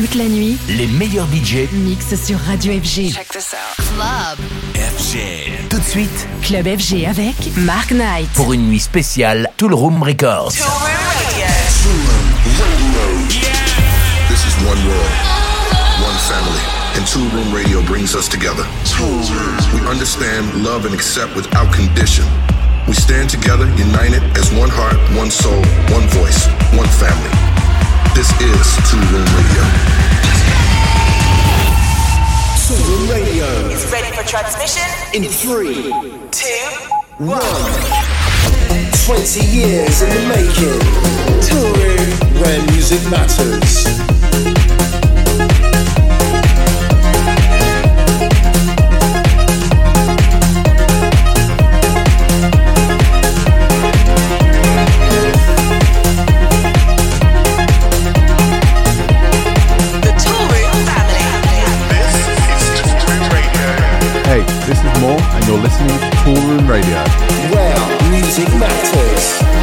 Toute la nuit, les meilleurs budgets mixent sur Radio FG. Check this out. Club. FG. Tout de suite, Club FG avec Mark Knight. pour une nuit spéciale Tool Room Records. This is one world, one family, and Two Room Radio brings us together. We understand, love, and accept without condition. We stand together, united as one heart, one soul, one voice, one family. This is Two Room Radio. Tool Radio Is ready for transmission? in three, Two. one. 20 years in the making. Toolroom where music matters. Listening to Tool Room Radio. Where music matters.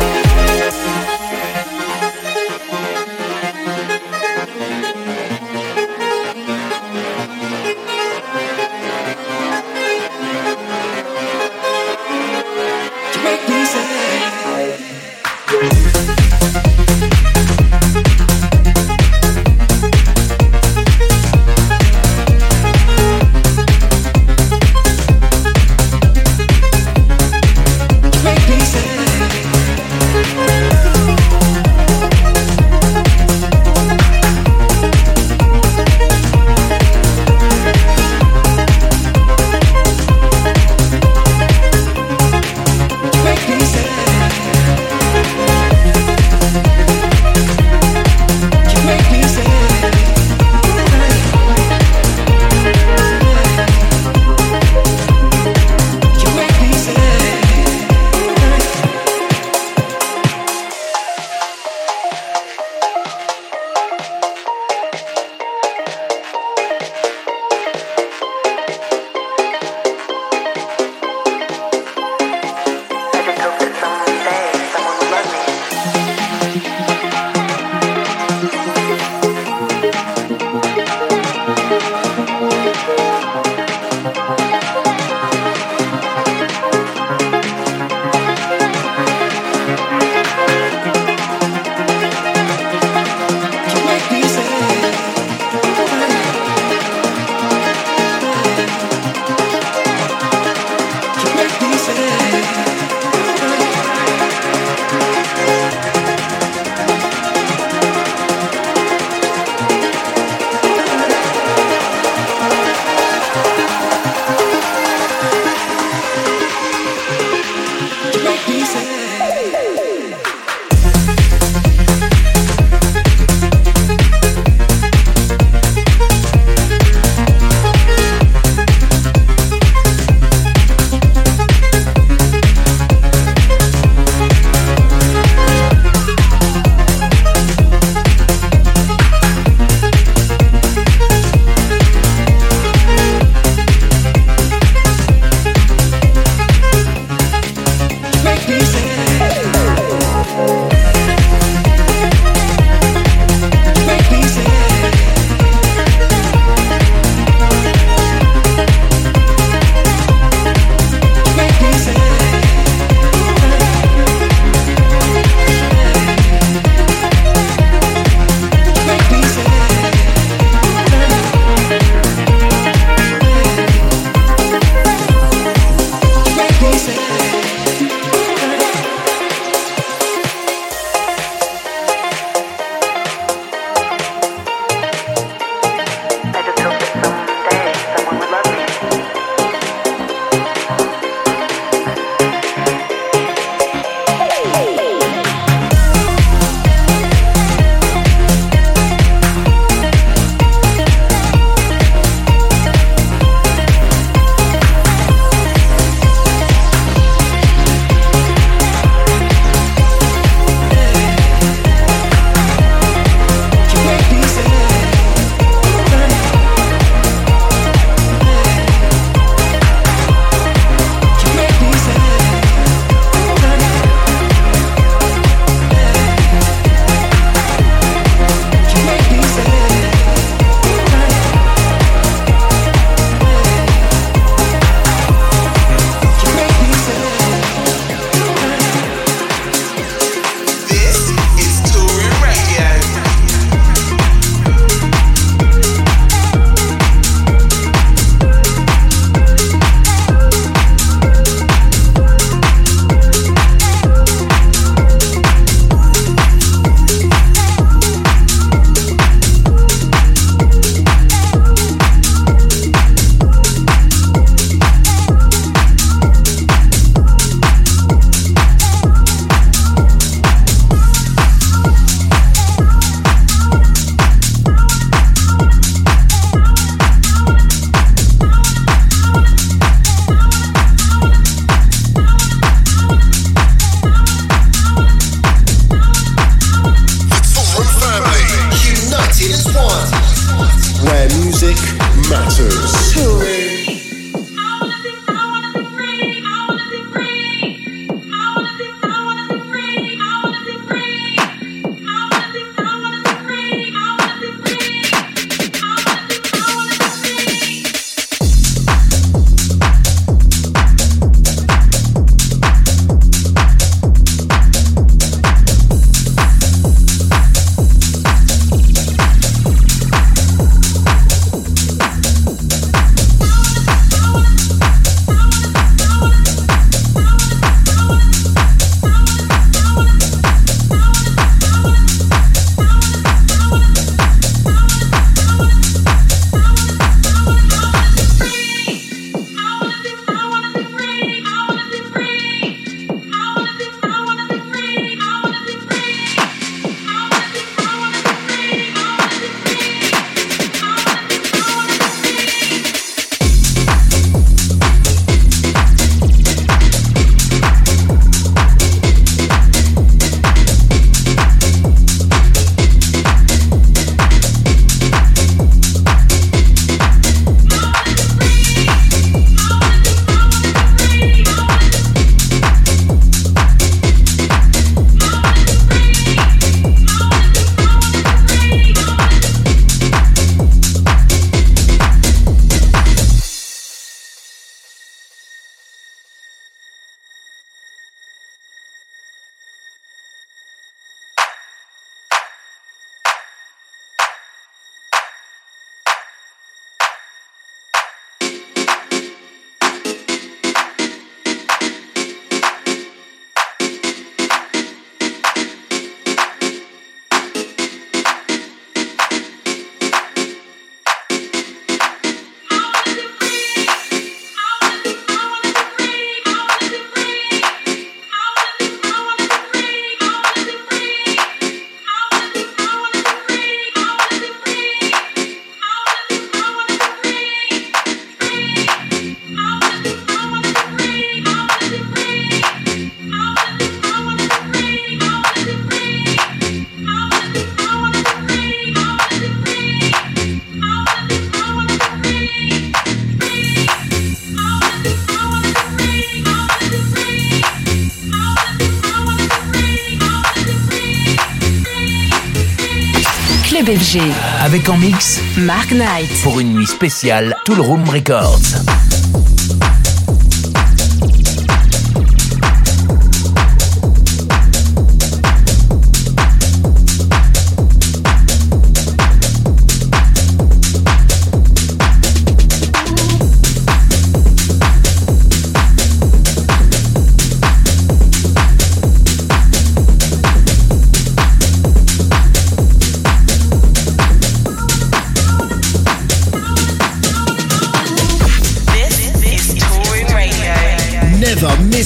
Avec en mix Mark Knight. Pour une nuit spéciale Tool Room Records.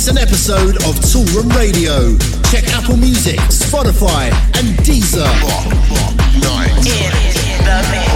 Miss an episode of Toolroom Radio. Check Apple Music, Spotify, and Deezer. Rock, rock, night. In the mix.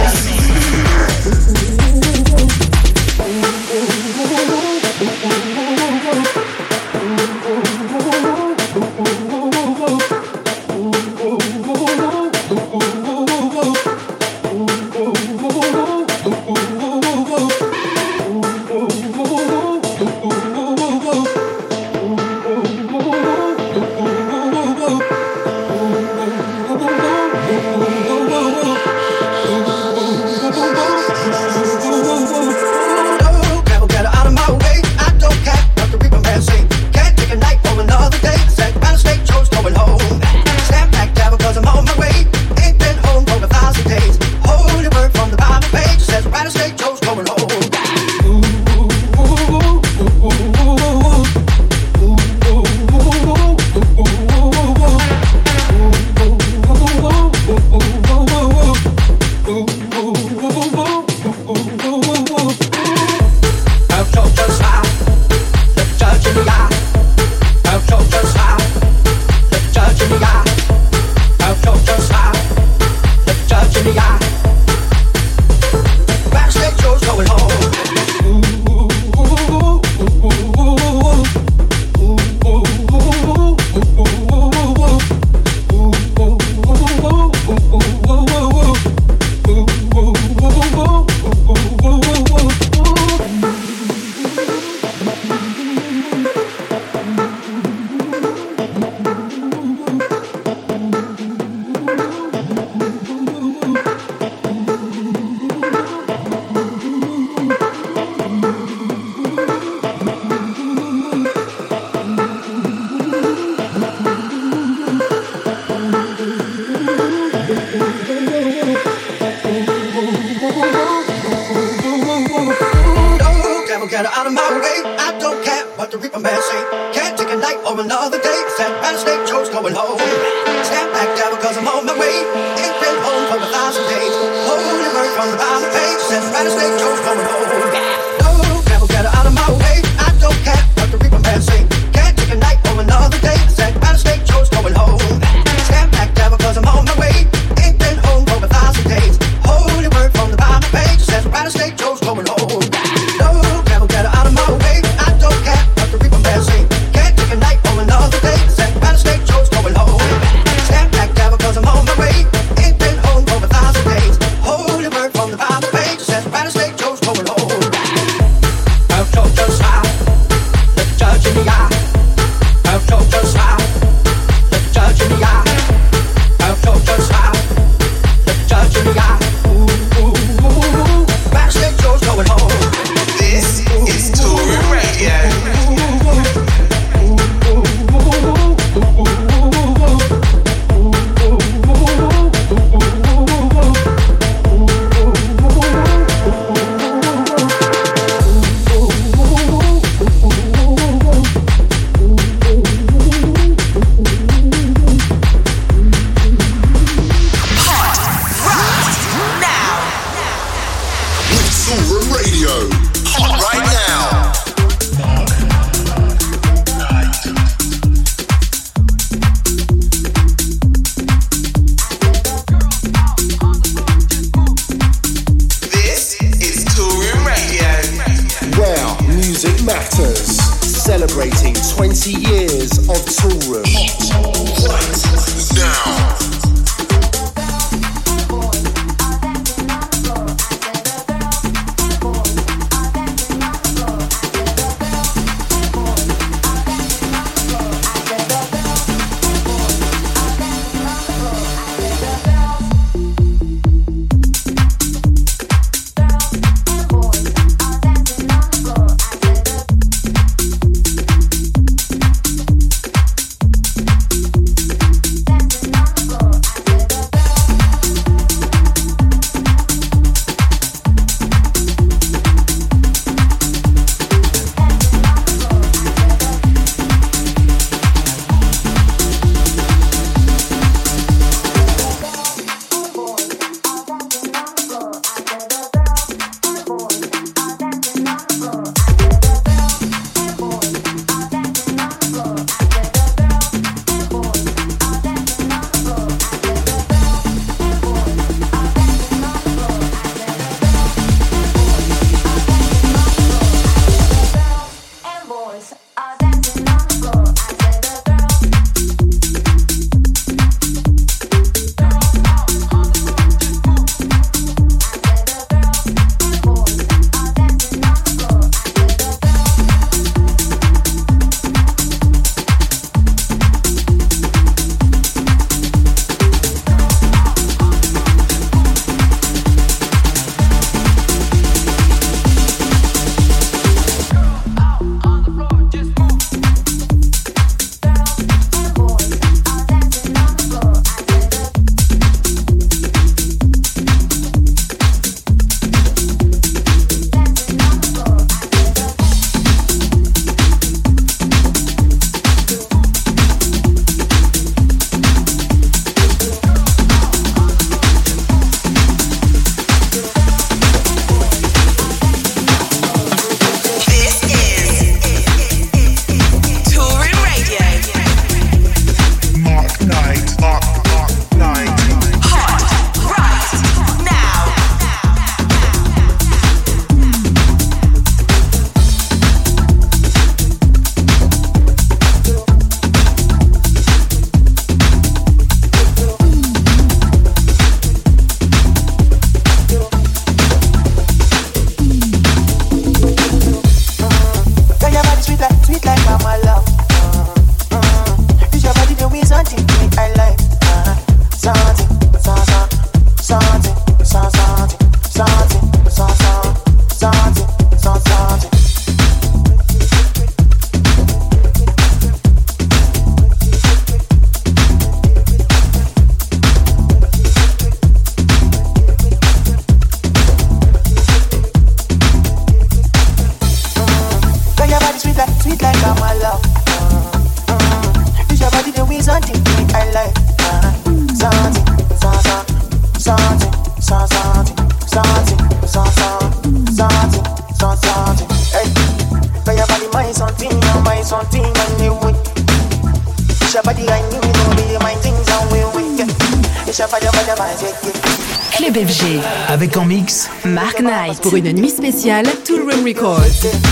Pour une nuit spéciale, Tool Room Records.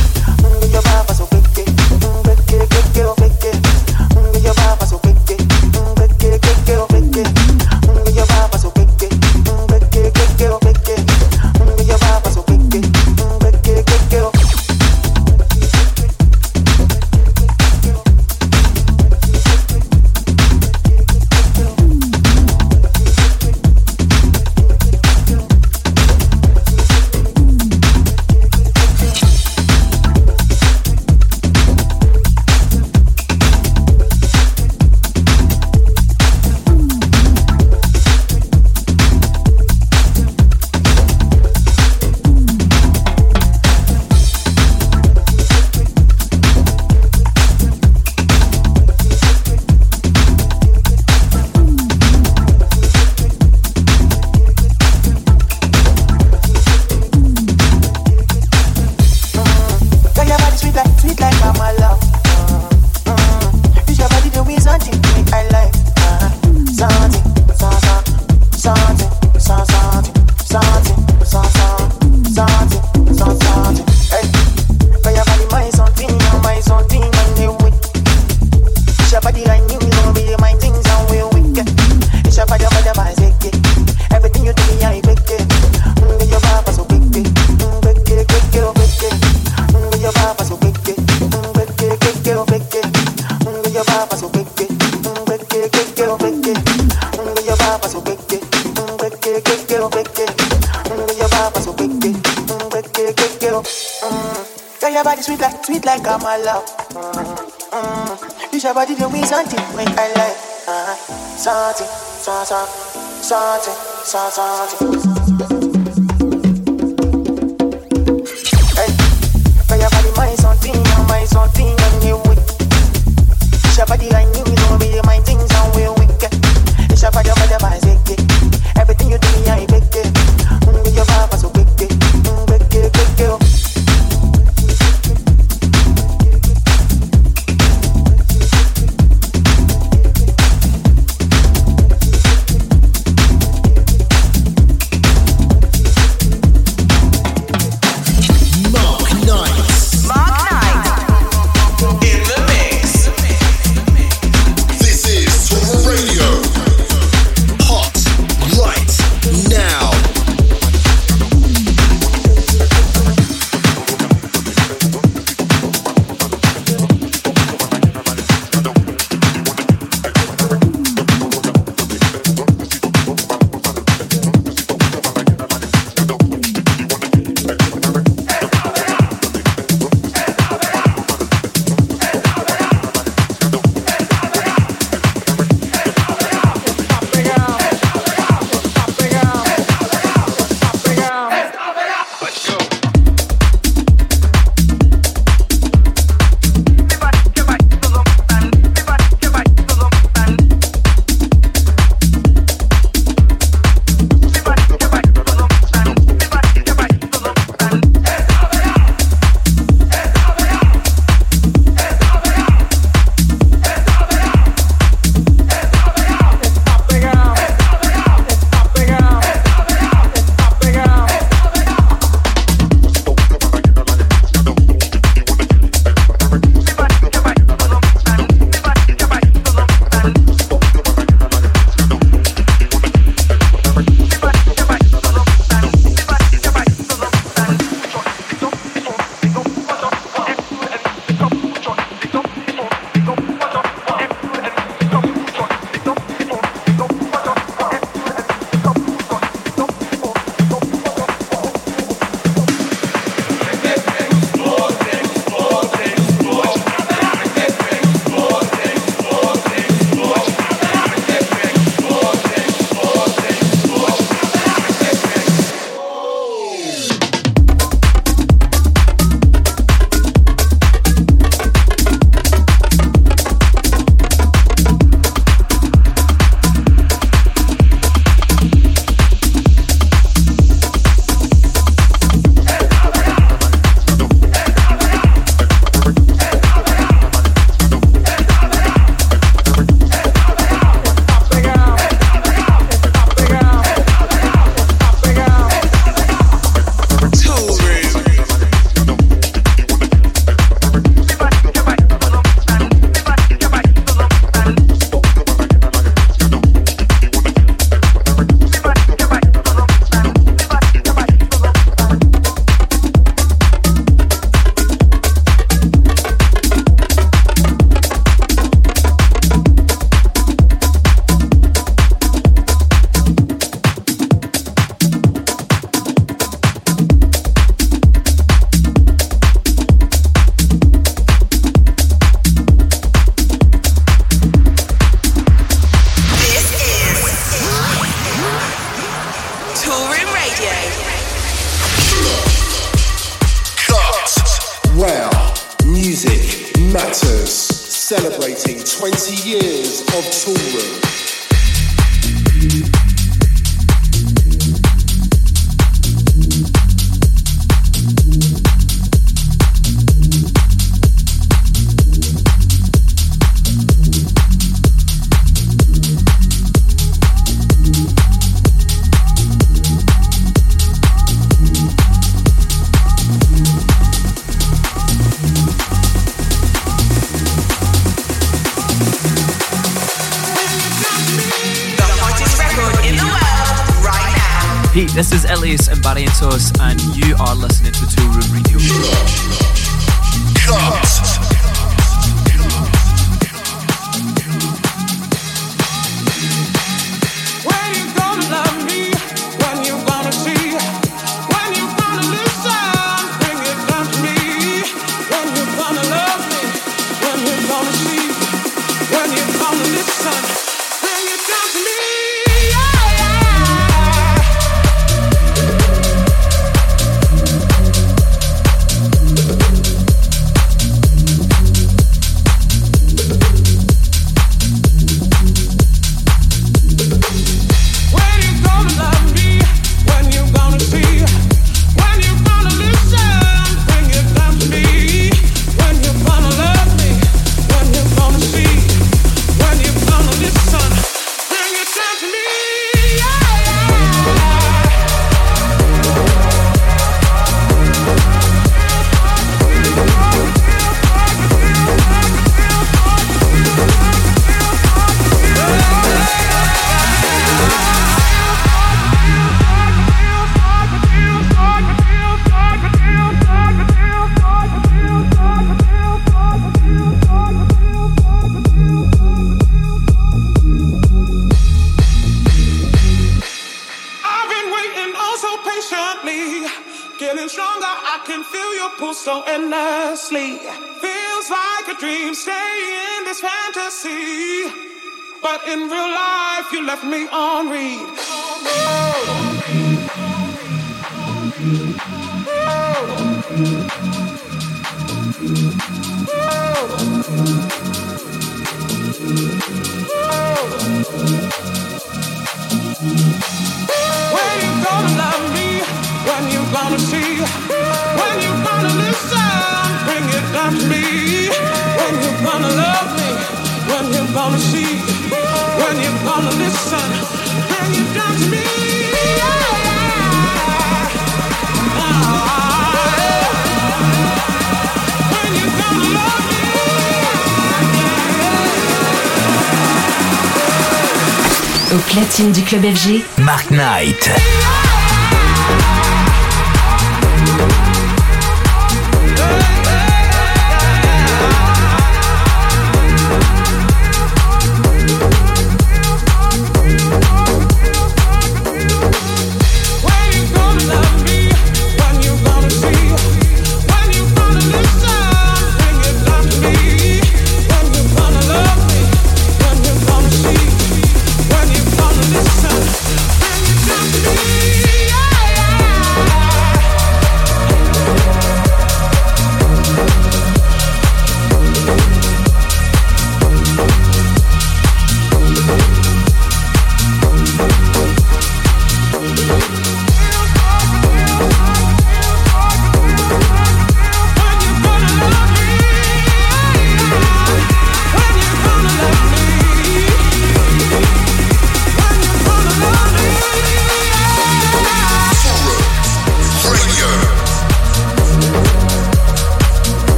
your body sweet like sweet like I'm allowed. Mm-hmm. Use your body to me something when I like uh-huh. something, something, something, something. Hey, when your body my something, my something, and you weak. Use your body like you, don't be things, and we're weak. Use your body, your body.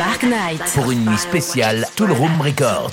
Mark Knight. Pour une nuit spéciale, Tool Room Records.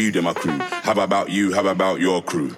you, then my crew? How about you? How about your crew?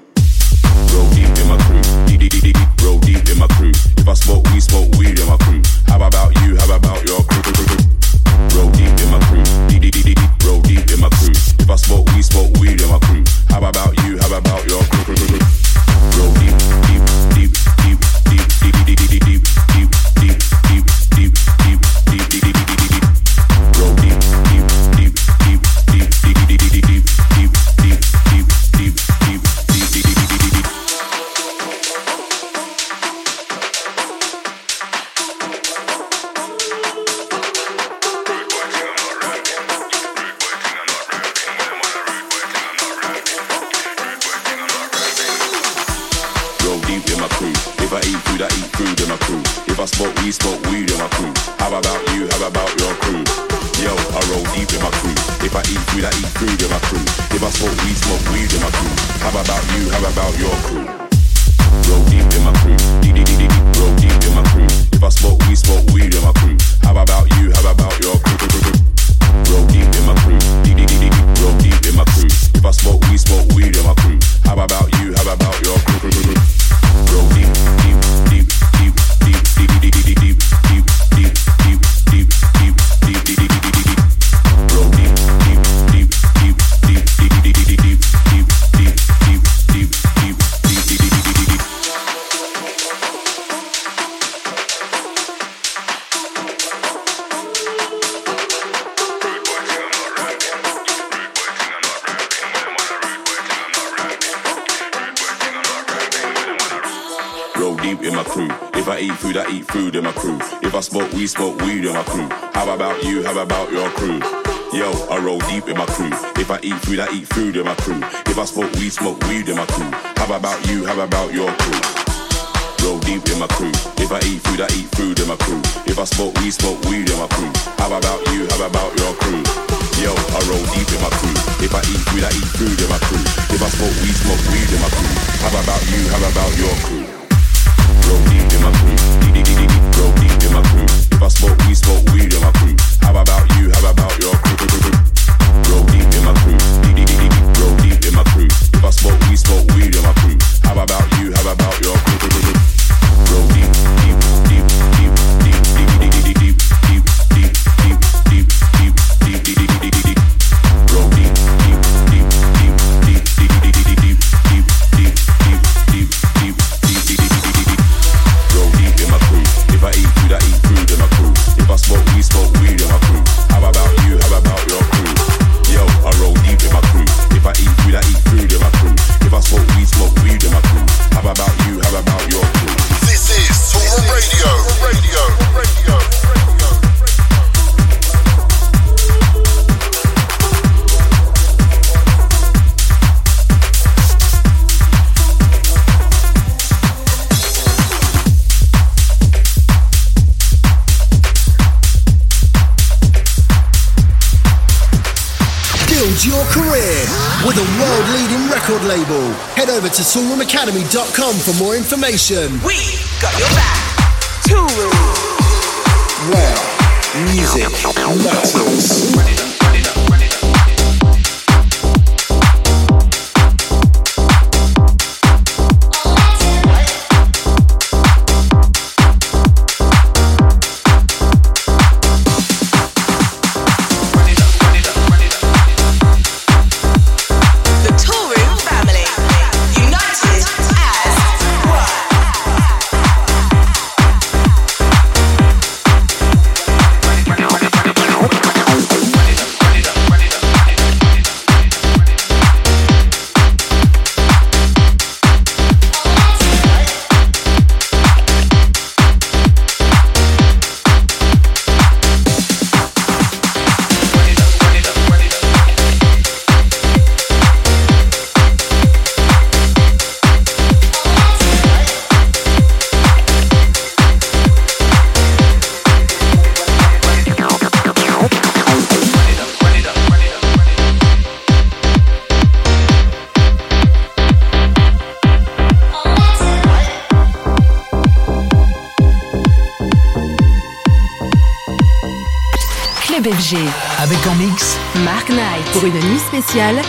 smoke we smoke weed in my crew. How about you? How about your crew? Yo, I roll deep in my crew. If I eat food, I eat food in my crew. If I smoke weed, smoke weed in my crew. How about you? How about your crew? Roll deep in my crew. If I eat food, I eat food in my crew. If I smoke weed, smoke weed in my crew. How about you? How about your crew? Yo, I roll deep in my crew. If I eat food, I eat food in my crew. If I smoke we smoke weed in my crew. How about you? How about your crew? Roll deep in my crew smoke smoke weed in my crew. How about you? How about your crew? Roll deep in my crew. Roll deep in my crew. I smoke smoke weed in my crew. How about you? How about your crew? to toolroomacademy.com for more information. We got your back. Toolroom. Well, music, love. spéciale.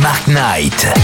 Mark Knight.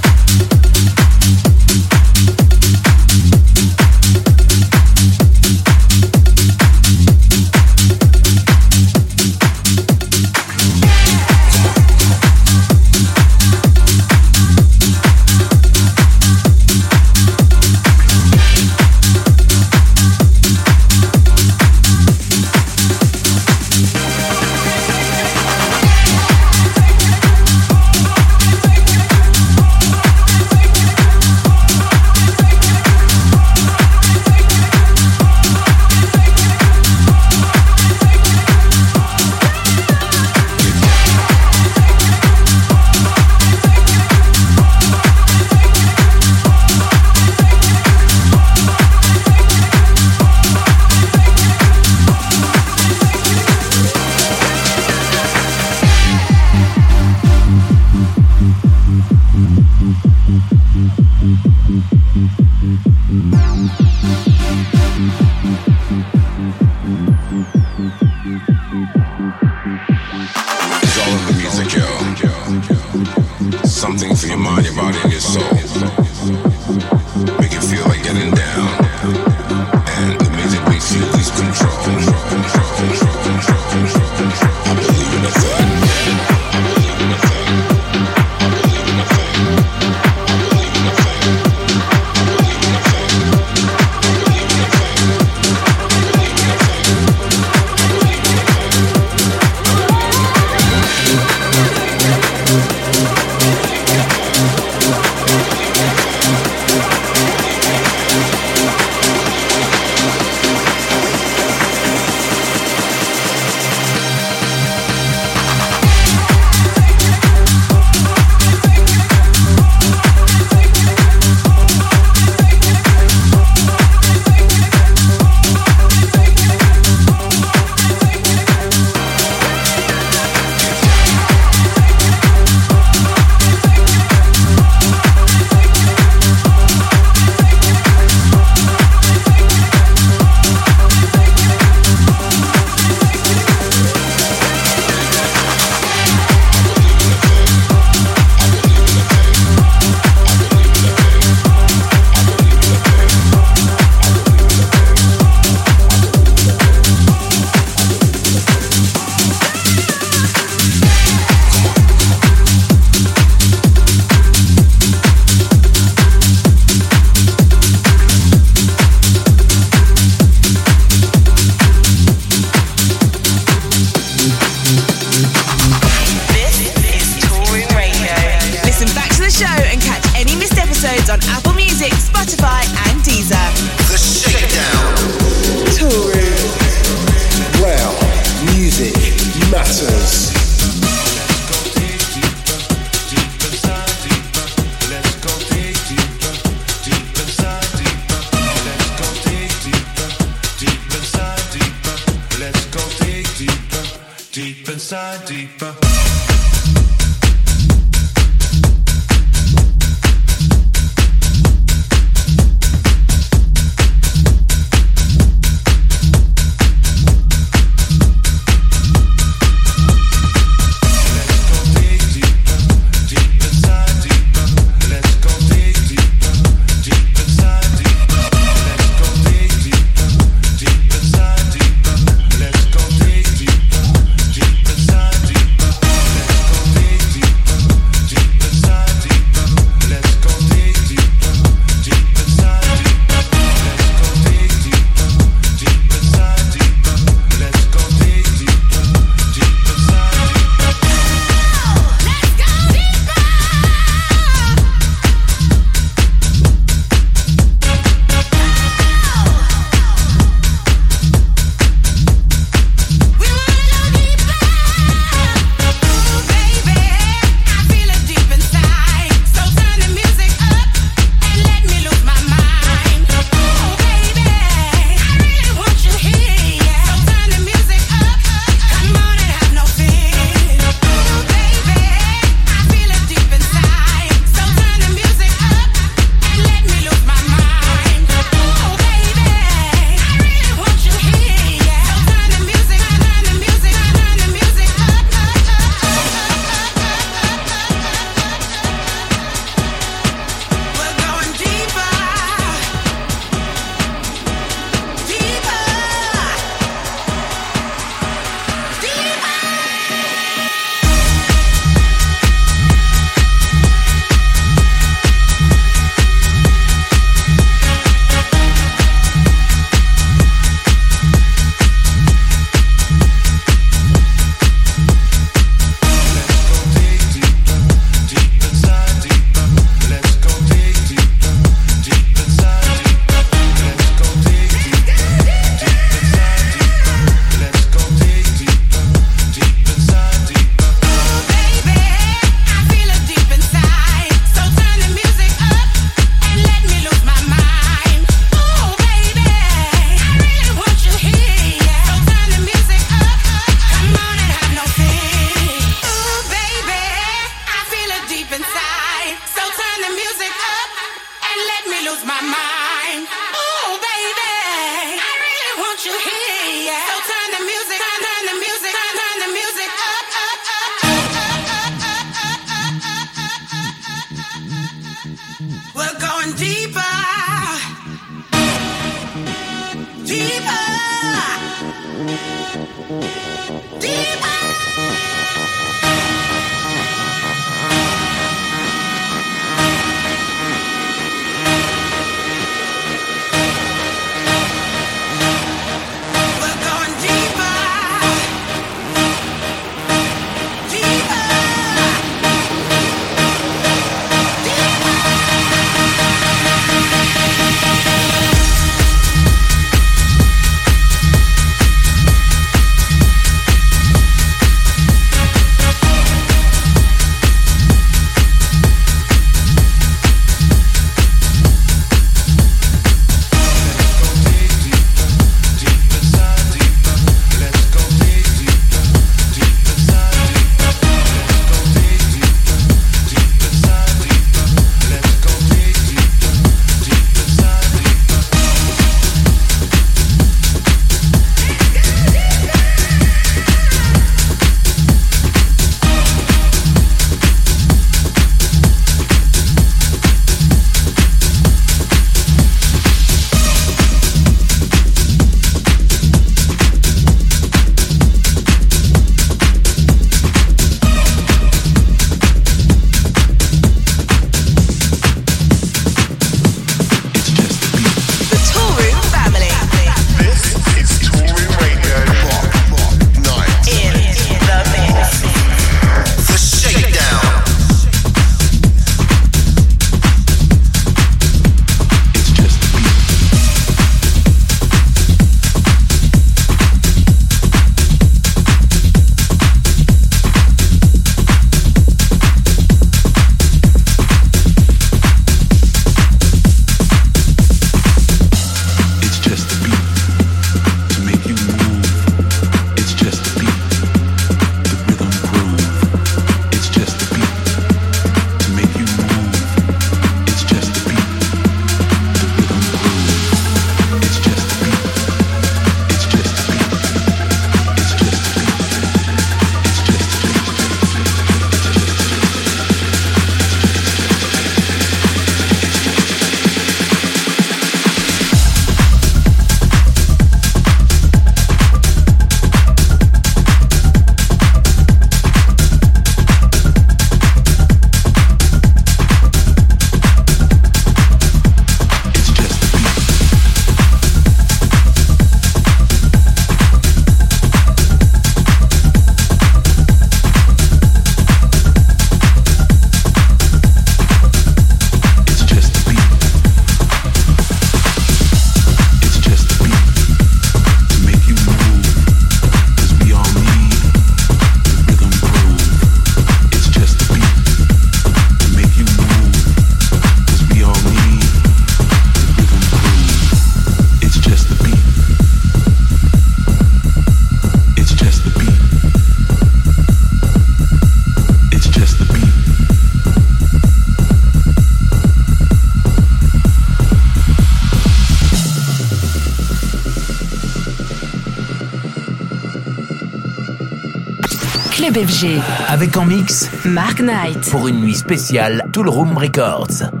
Avec en mix Mark Knight. Pour une nuit spéciale Tool Room Records.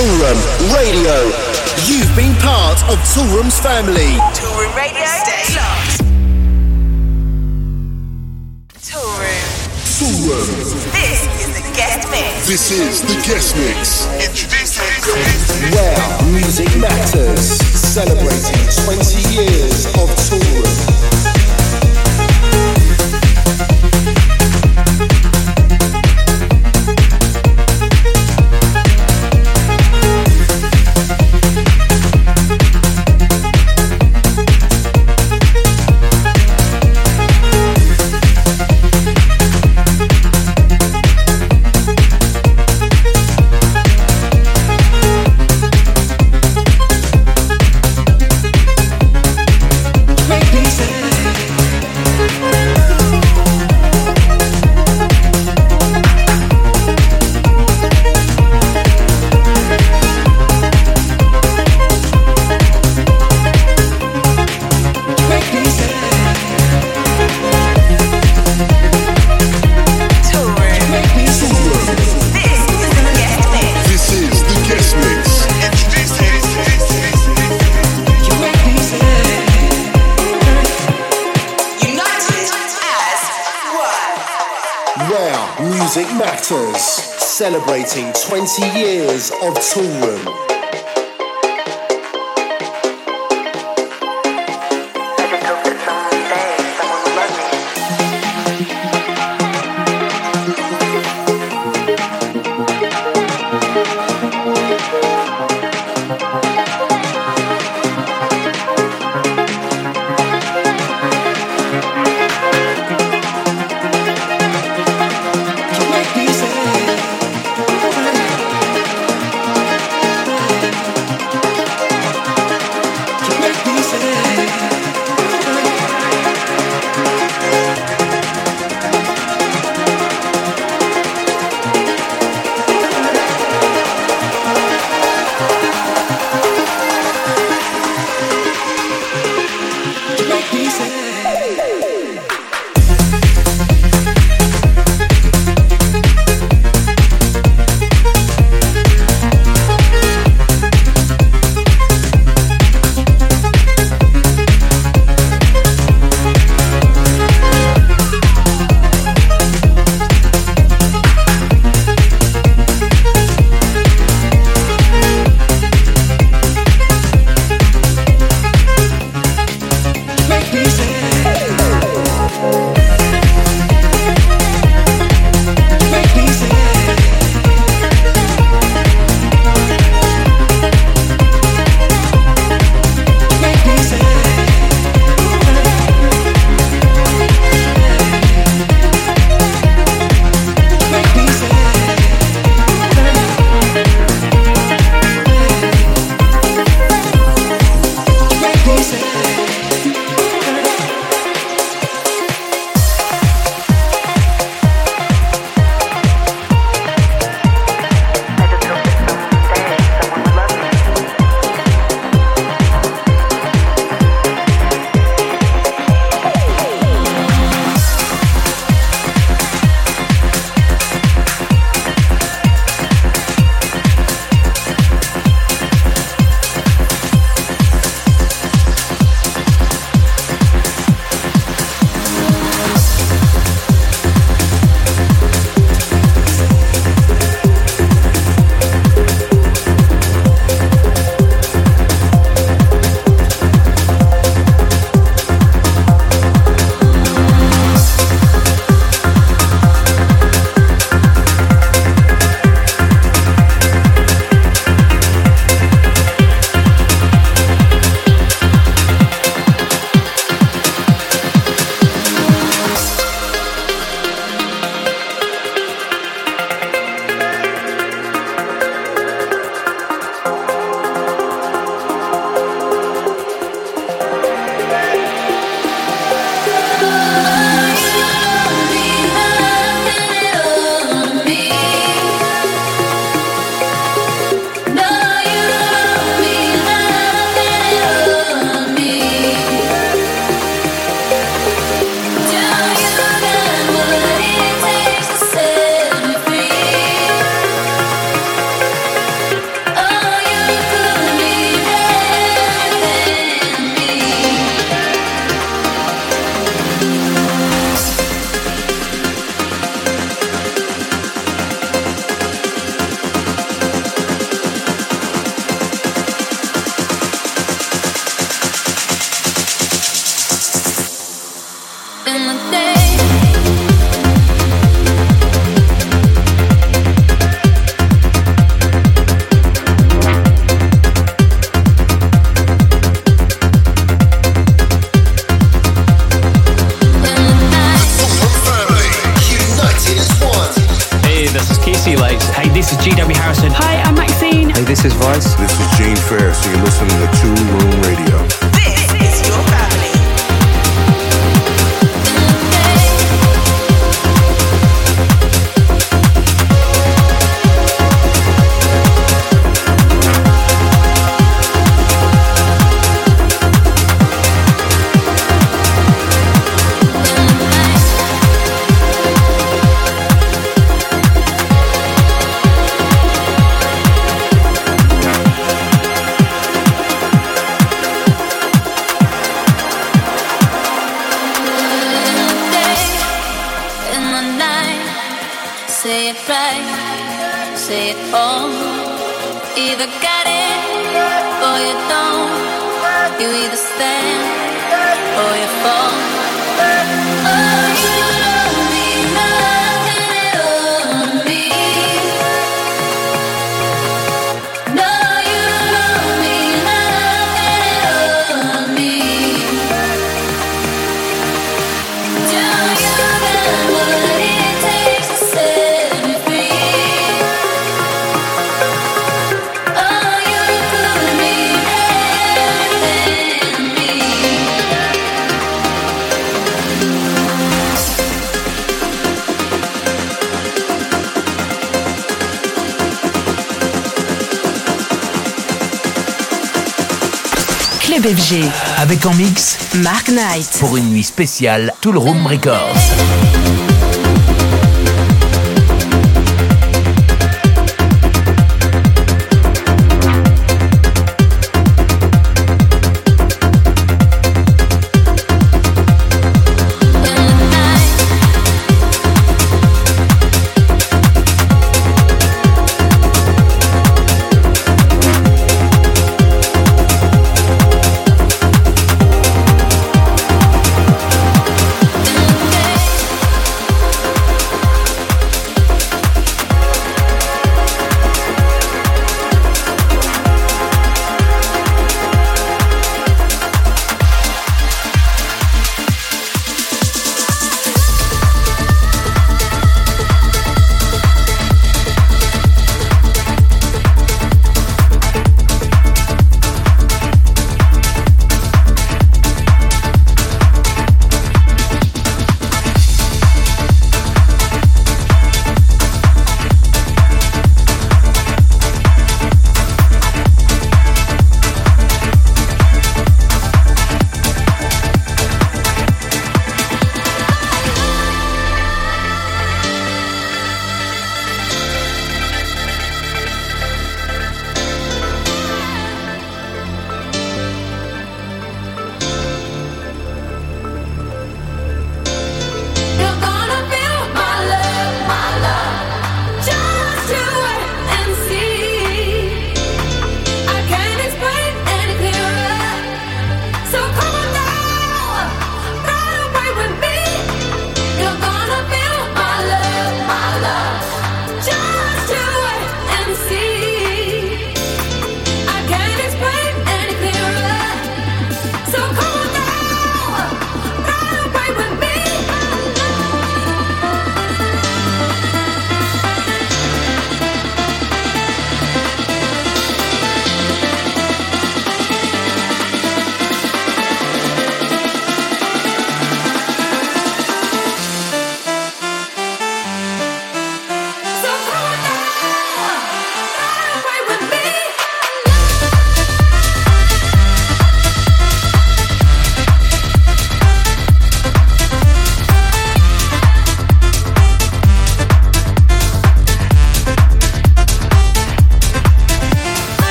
Toolroom Radio. You've been part of Toolroom's family. Toolroom Radio. Stay locked. Toolroom. Toolroom. This is the guest mix. This is the guest mix. Introducing Where music matters. Celebrating 20 years of Toolroom. Celebrating 20 years of Toolroom. En mix, Mark Knight. Pour une nuit spéciale, Tool Room Records.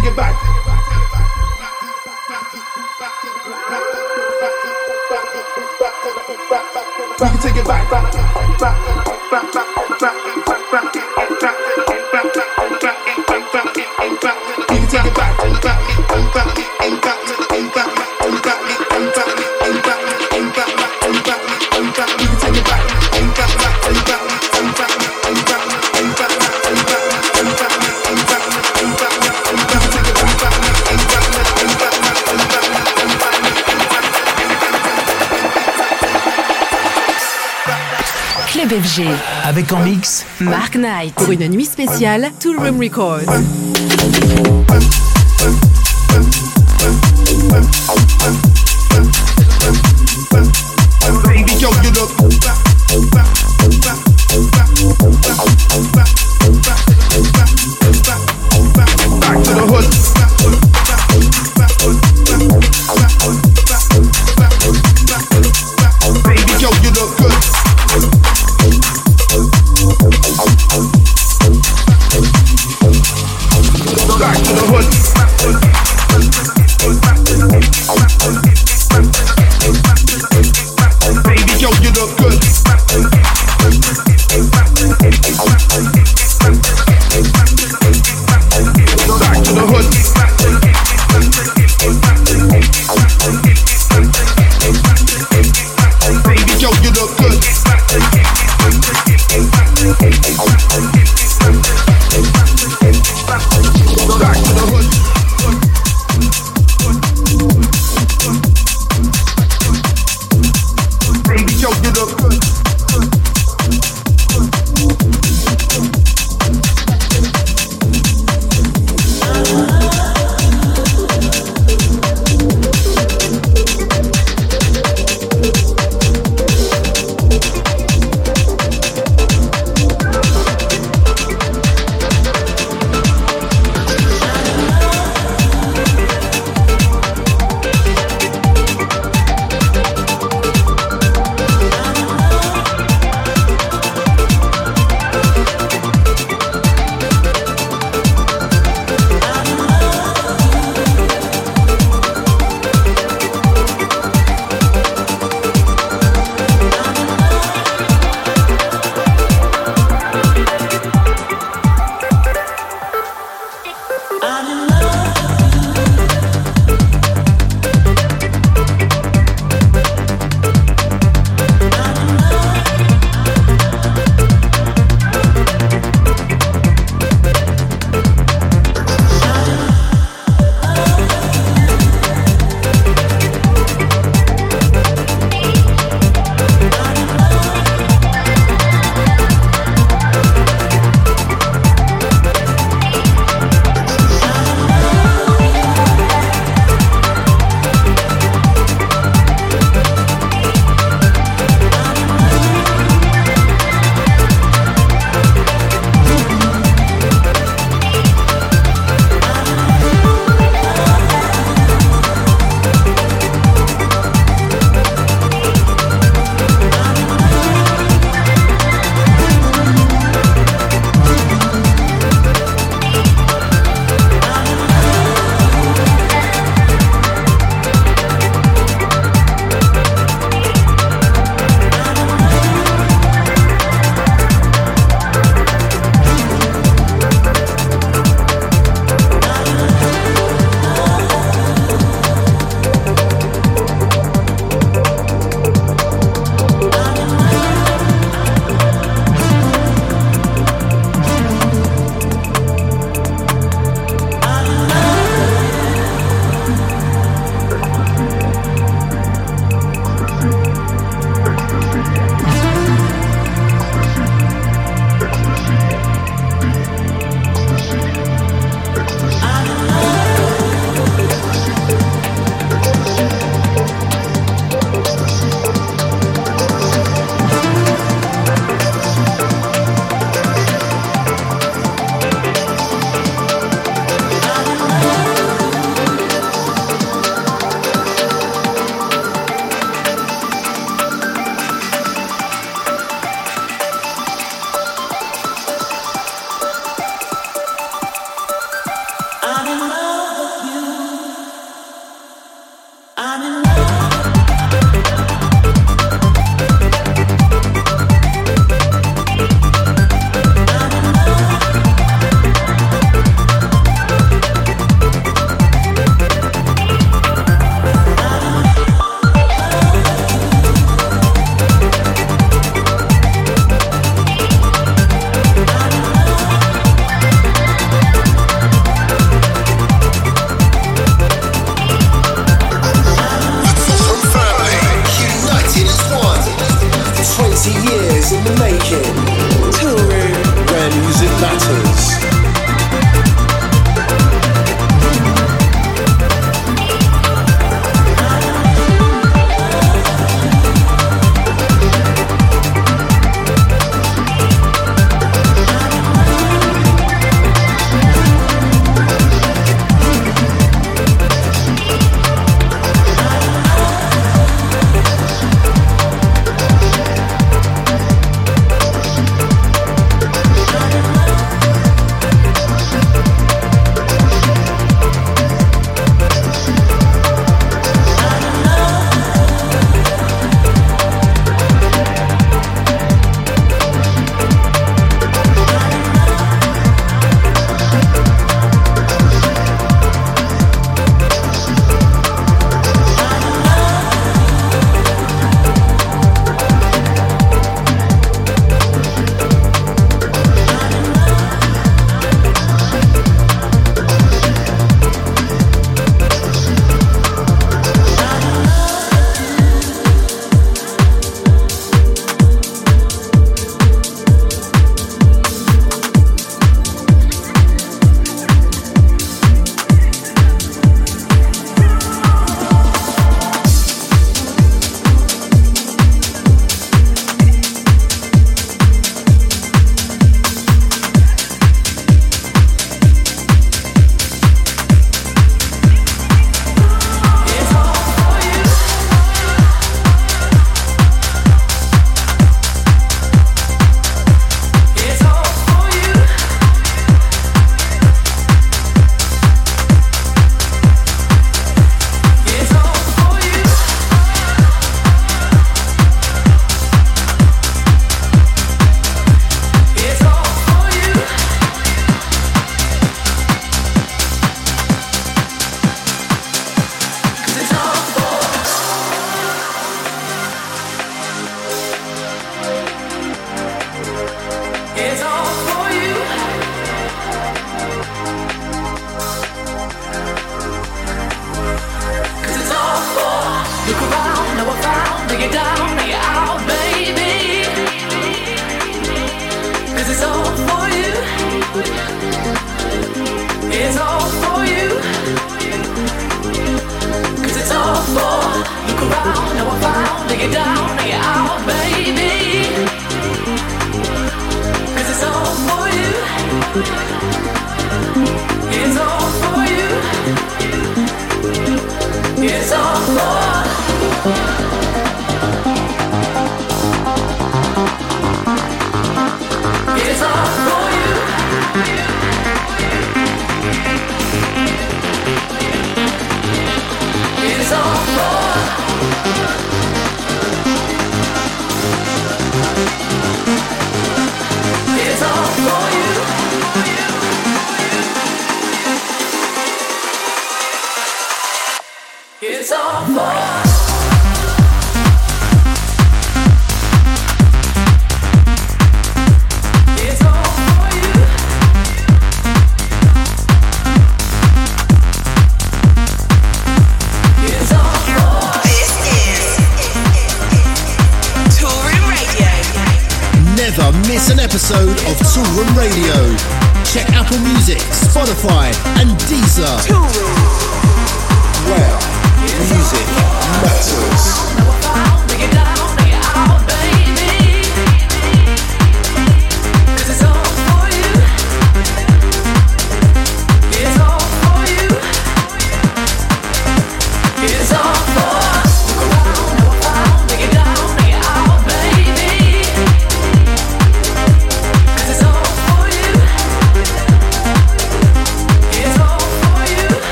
take it back. We can take it back, back, back, back, back. Avec en mix, Mark Knight. Pour une nuit spéciale, Tool Room Records.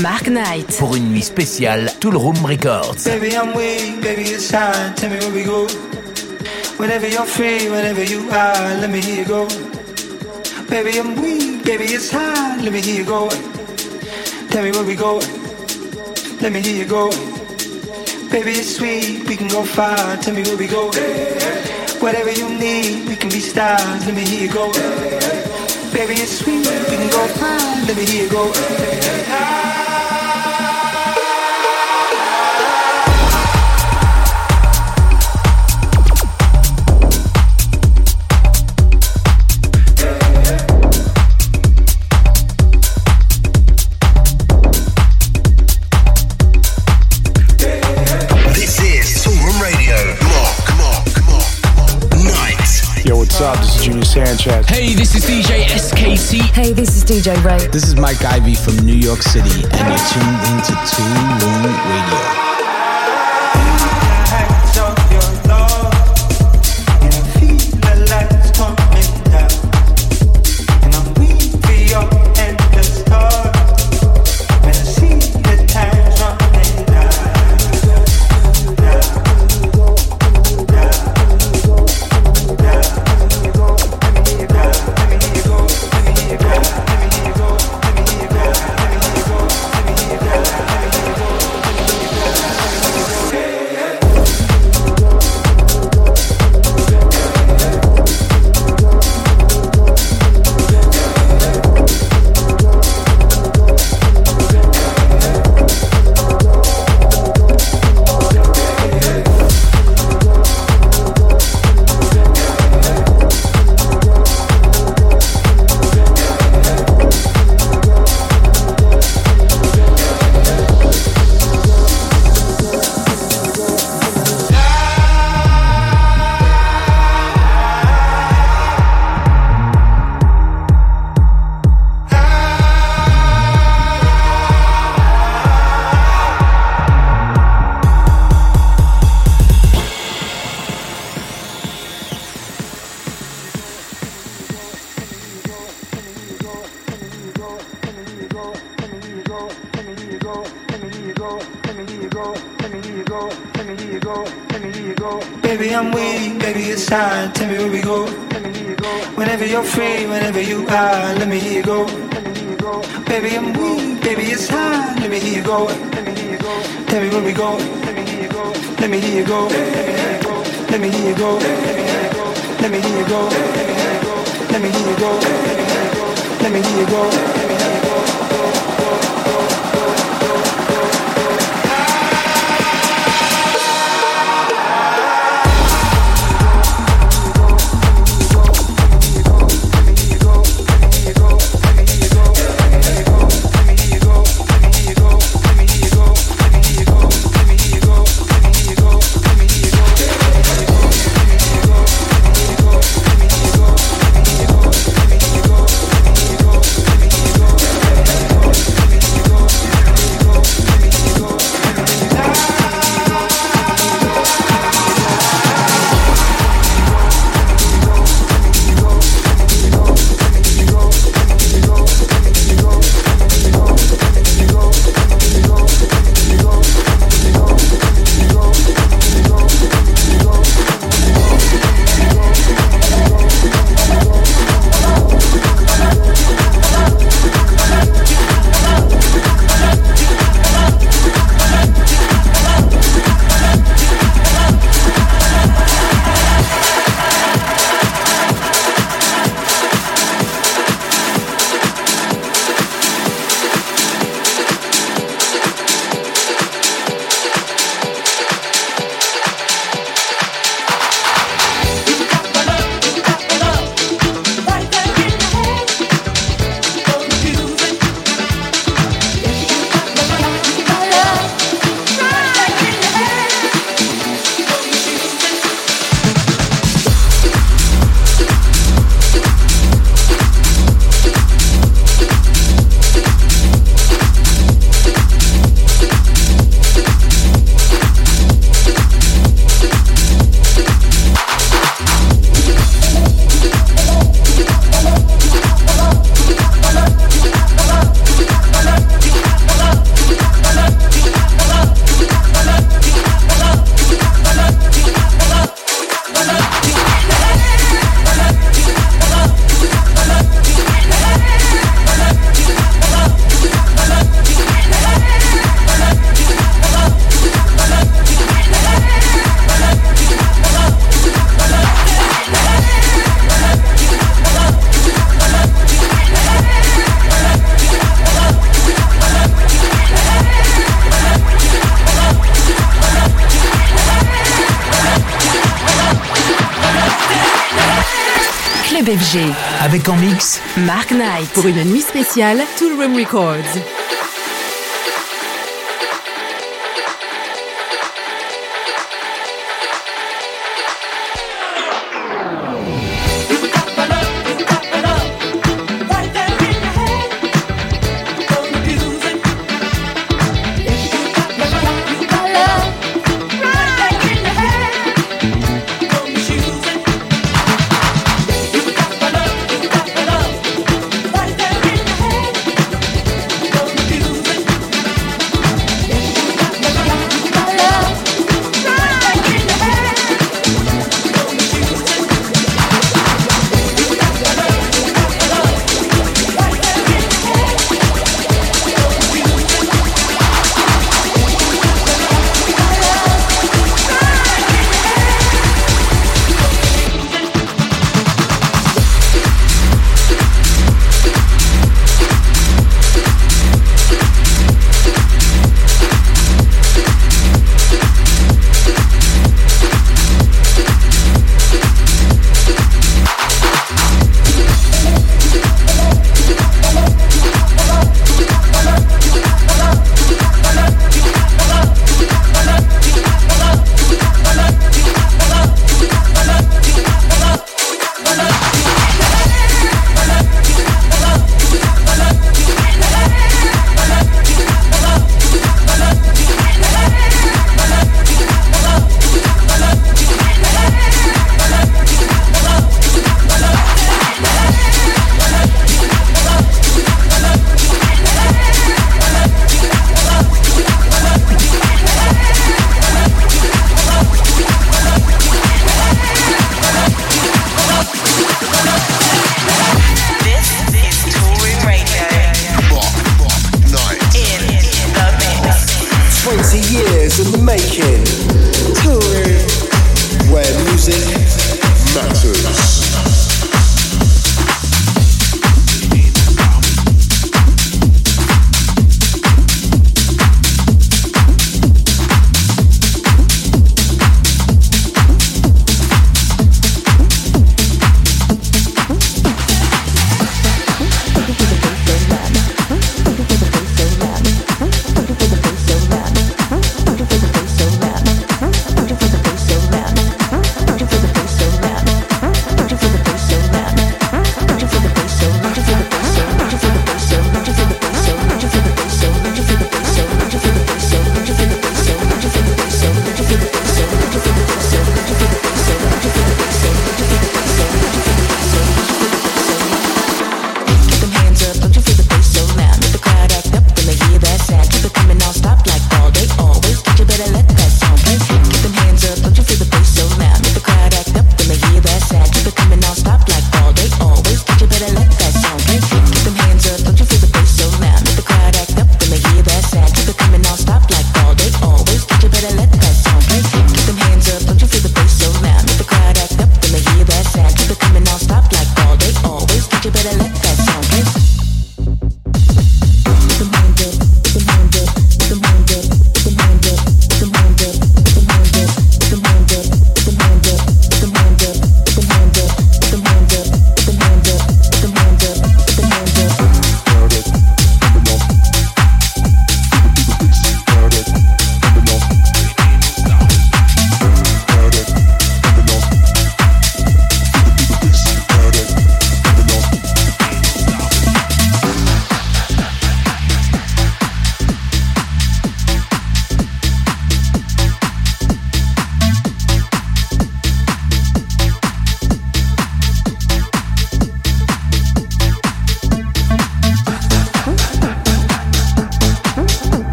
Mark Knight. pour une nuit spéciale Tool Room Records. Baby, I'm weak, baby, it's time. Tell me where we go. Whenever you're free, whenever you are, let me hear you go. Baby, I'm weak, baby, it's time. Let me hear you go. Tell me where we go. Let me hear you go. Baby, it's sweet, we can go far. Tell me where we go. Whatever you need, we can be stars. Let me hear you go. Baby, it's sweet, we can go far. Let me hear you go. Sanchez. Hey, this is DJ SKT. Hey, this is DJ Ray. This is Mike Ivy from New York City, and you're tuned into Toolroom Radio. Pour une nuit spéciale Tool Room Records.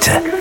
对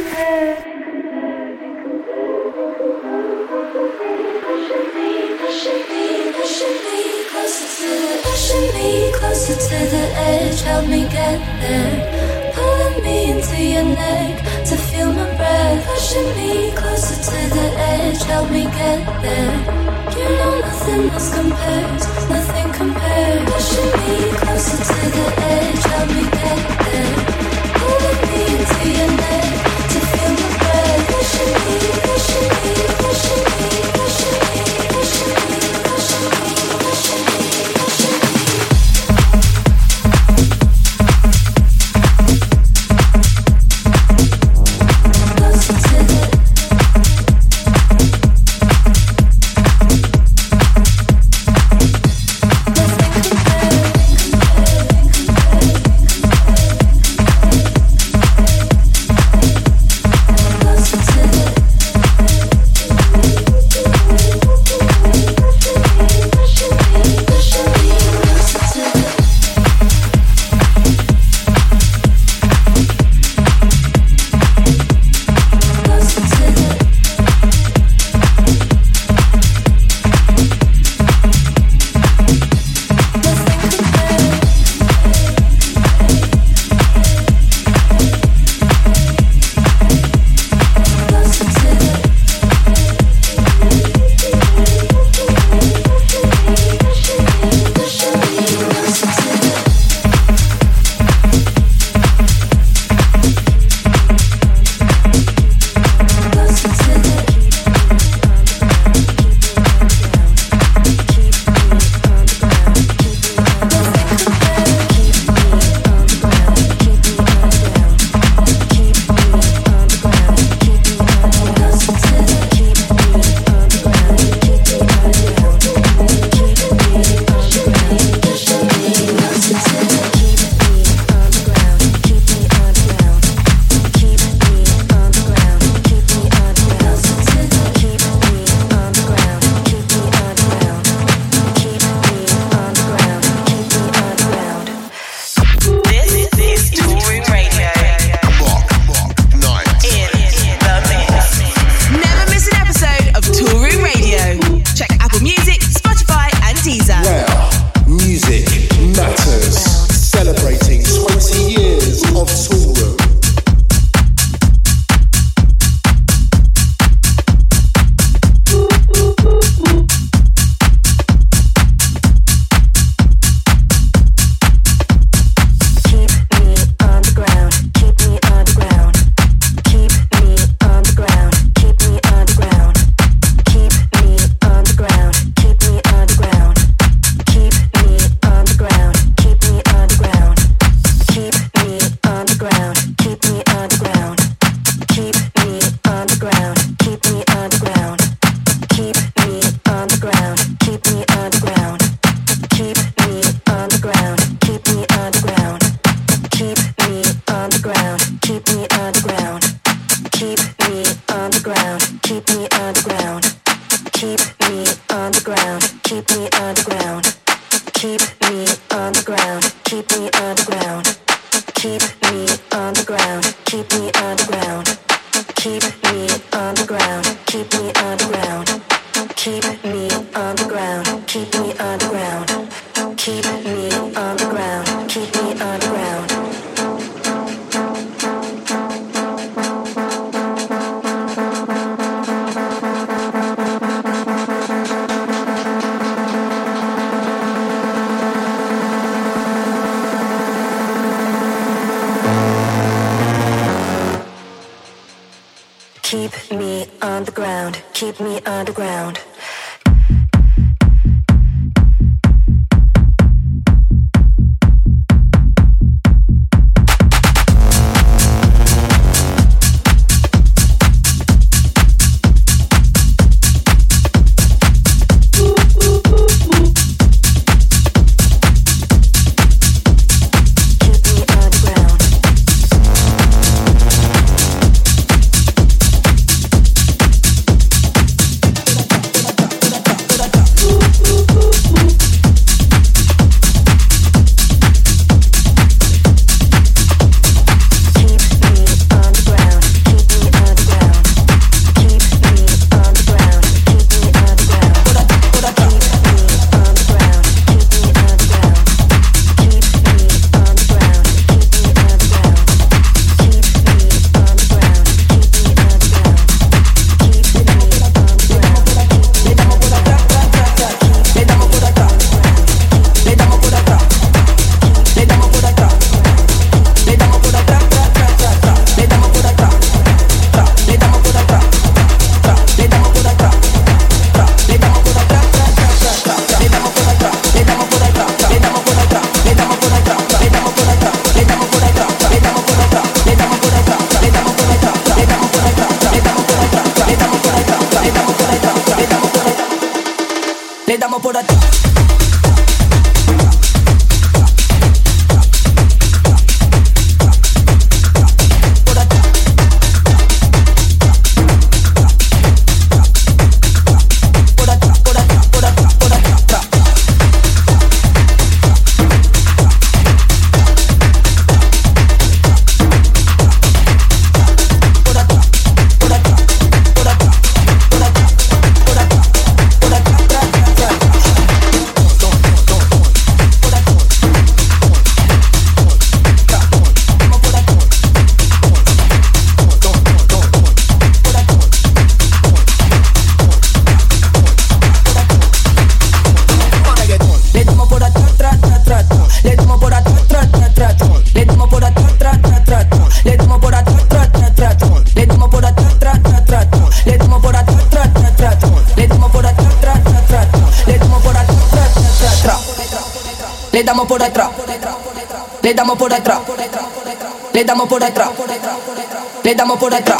Le damos por atrás.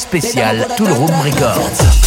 spécial Toolroom Records.